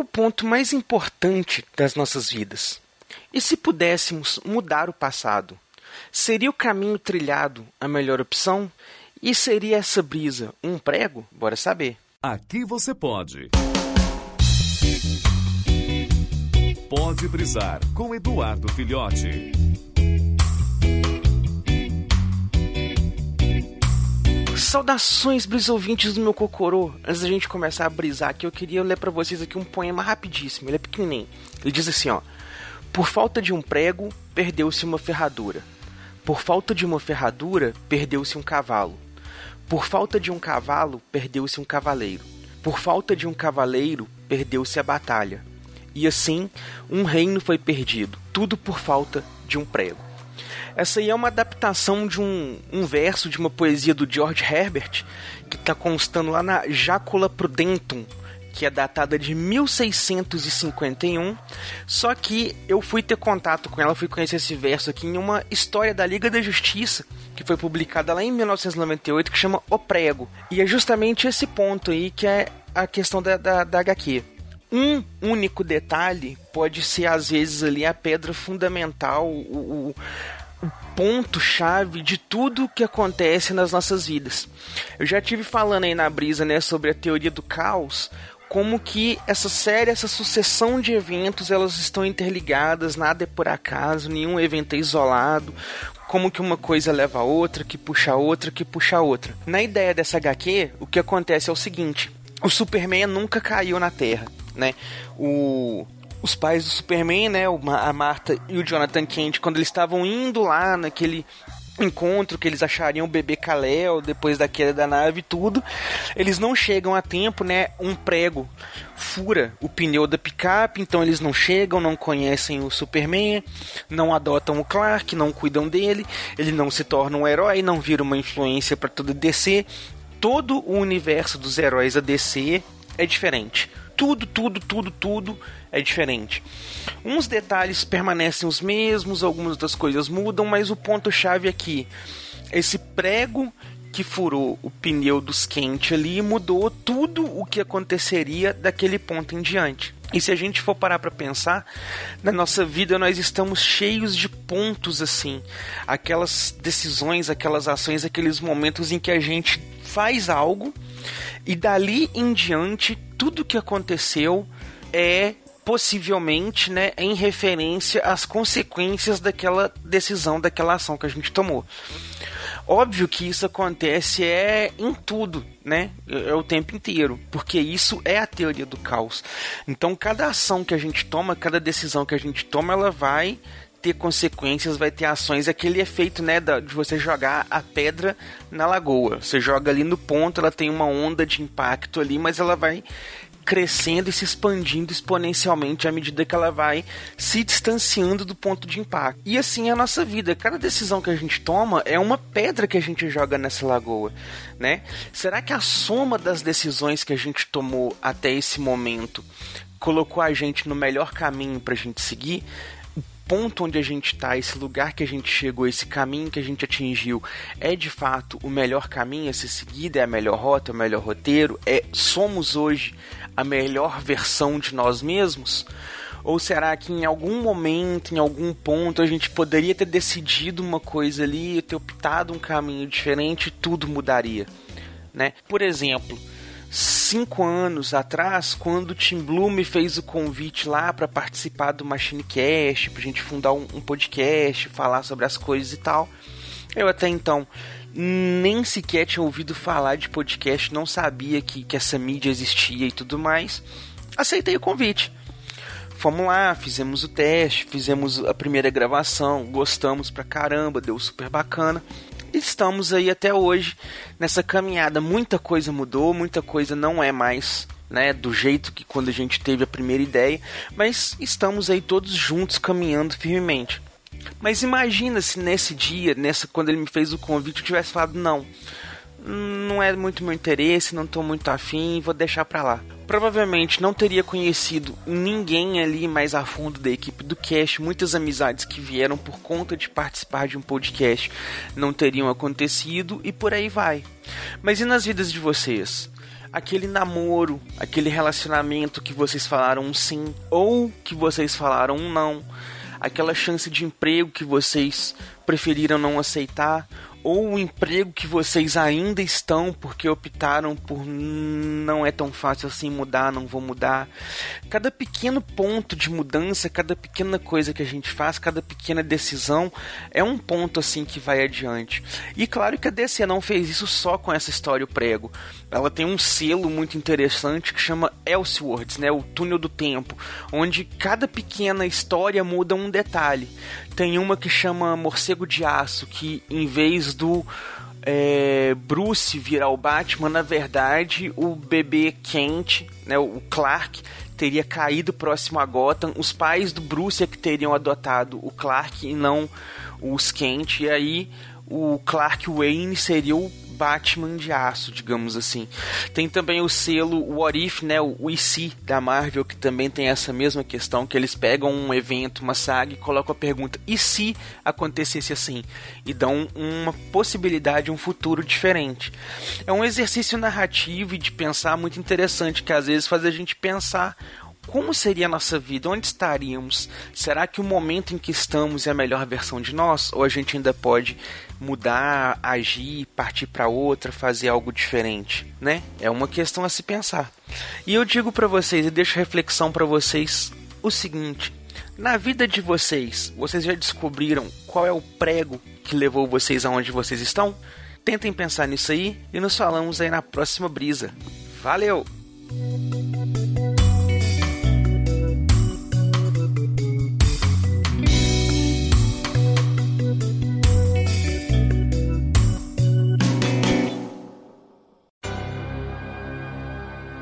o ponto mais importante das nossas vidas? E se pudéssemos mudar o passado? Seria o caminho trilhado a melhor opção? E seria essa brisa um prego? Bora saber. Aqui você pode. Pode brisar com Eduardo Filhote. Saudações, brisouvintes do meu cocorô. Antes da gente começar a brisar aqui, eu queria ler para vocês aqui um poema rapidíssimo. Ele é pequenininho. Ele diz assim, ó: Por falta de um prego, perdeu-se uma ferradura. Por falta de uma ferradura, perdeu-se um cavalo. Por falta de um cavalo, perdeu-se um cavaleiro. Por falta de um cavaleiro, perdeu-se a batalha. E assim, um reino foi perdido, tudo por falta de um prego. Essa aí é uma adaptação de um, um verso de uma poesia do George Herbert, que está constando lá na Jacula Prudentum, que é datada de 1651. Só que eu fui ter contato com ela, fui conhecer esse verso aqui em uma história da Liga da Justiça, que foi publicada lá em 1998, que chama O Prego. E é justamente esse ponto aí que é a questão da, da, da HQ um único detalhe pode ser às vezes ali a pedra fundamental, o, o ponto-chave de tudo que acontece nas nossas vidas. Eu já tive falando aí na brisa, né, sobre a teoria do caos, como que essa série, essa sucessão de eventos, elas estão interligadas, nada é por acaso, nenhum evento é isolado, como que uma coisa leva a outra, que puxa a outra, que puxa a outra. Na ideia dessa HQ, o que acontece é o seguinte: o Superman nunca caiu na Terra, né? O os pais do Superman, né, a Marta e o Jonathan Kent, quando eles estavam indo lá naquele encontro que eles achariam o bebê Kal-El depois da queda da nave e tudo, eles não chegam a tempo, né? Um prego fura o pneu da picape, então eles não chegam, não conhecem o Superman, não adotam o Clark, não cuidam dele, ele não se torna um herói, não vira uma influência para todo DC. Todo o universo dos heróis a DC é diferente. Tudo, tudo, tudo, tudo é diferente. Uns detalhes permanecem os mesmos, algumas das coisas mudam, mas o ponto-chave aqui, esse prego que furou o pneu dos quentes ali mudou tudo o que aconteceria daquele ponto em diante. E se a gente for parar para pensar, na nossa vida nós estamos cheios de pontos assim, aquelas decisões, aquelas ações, aqueles momentos em que a gente faz algo e dali em diante tudo que aconteceu é possivelmente, né, em referência às consequências daquela decisão, daquela ação que a gente tomou. Óbvio que isso acontece é em tudo, né? É o tempo inteiro, porque isso é a teoria do caos. Então, cada ação que a gente toma, cada decisão que a gente toma, ela vai ter consequências, vai ter ações, aquele efeito, né, de você jogar a pedra na lagoa. Você joga ali no ponto, ela tem uma onda de impacto ali, mas ela vai crescendo e se expandindo exponencialmente à medida que ela vai se distanciando do ponto de impacto. E assim é a nossa vida. Cada decisão que a gente toma é uma pedra que a gente joga nessa lagoa, né? Será que a soma das decisões que a gente tomou até esse momento colocou a gente no melhor caminho para a gente seguir? Ponto onde a gente está, esse lugar que a gente chegou, esse caminho que a gente atingiu, é de fato o melhor caminho a ser seguido, é a melhor rota, é o melhor roteiro, é somos hoje a melhor versão de nós mesmos? Ou será que em algum momento, em algum ponto, a gente poderia ter decidido uma coisa ali, ter optado um caminho diferente e tudo mudaria? Né? Por exemplo, cinco anos atrás, quando o Tim Blue me fez o convite lá para participar do MachineCast, pra gente fundar um, um podcast, falar sobre as coisas e tal, eu até então nem sequer tinha ouvido falar de podcast, não sabia que, que essa mídia existia e tudo mais. Aceitei o convite. Fomos lá, fizemos o teste, fizemos a primeira gravação, gostamos pra caramba, deu super bacana. Estamos aí até hoje nessa caminhada. Muita coisa mudou, muita coisa não é mais né, do jeito que quando a gente teve a primeira ideia, mas estamos aí todos juntos caminhando firmemente. Mas imagina se nesse dia, nessa quando ele me fez o convite, eu tivesse falado não. Não é muito meu interesse, não estou muito afim, vou deixar para lá. Provavelmente não teria conhecido ninguém ali mais a fundo da equipe do cast, muitas amizades que vieram por conta de participar de um podcast não teriam acontecido e por aí vai. Mas e nas vidas de vocês? aquele namoro, aquele relacionamento que vocês falaram um sim ou que vocês falaram um não, aquela chance de emprego que vocês preferiram não aceitar ou o emprego que vocês ainda estão porque optaram por não é tão fácil assim mudar, não vou mudar. Cada pequeno ponto de mudança, cada pequena coisa que a gente faz, cada pequena decisão é um ponto assim que vai adiante. E claro que a DC não fez isso só com essa história o prego. Ela tem um selo muito interessante que chama Elseworlds, né, o túnel do tempo, onde cada pequena história muda um detalhe. Tem uma que chama Morcego de Aço, que em vez do é, Bruce virar o Batman, na verdade o bebê Kent, né, o Clark, teria caído próximo a Gotham. Os pais do Bruce é que teriam adotado o Clark e não os Kent. E aí o Clark Wayne seria o Batman de aço, digamos assim. Tem também o selo What If, né, o IC da Marvel, que também tem essa mesma questão, que eles pegam um evento, uma saga e colocam a pergunta, e se acontecesse assim? E dão uma possibilidade, um futuro diferente. É um exercício narrativo e de pensar muito interessante, que às vezes faz a gente pensar como seria a nossa vida? Onde estaríamos? Será que o momento em que estamos é a melhor versão de nós? Ou a gente ainda pode mudar, agir, partir para outra, fazer algo diferente, né? É uma questão a se pensar. E eu digo para vocês e deixo reflexão para vocês o seguinte: na vida de vocês, vocês já descobriram qual é o prego que levou vocês aonde vocês estão? Tentem pensar nisso aí e nos falamos aí na próxima brisa. Valeu!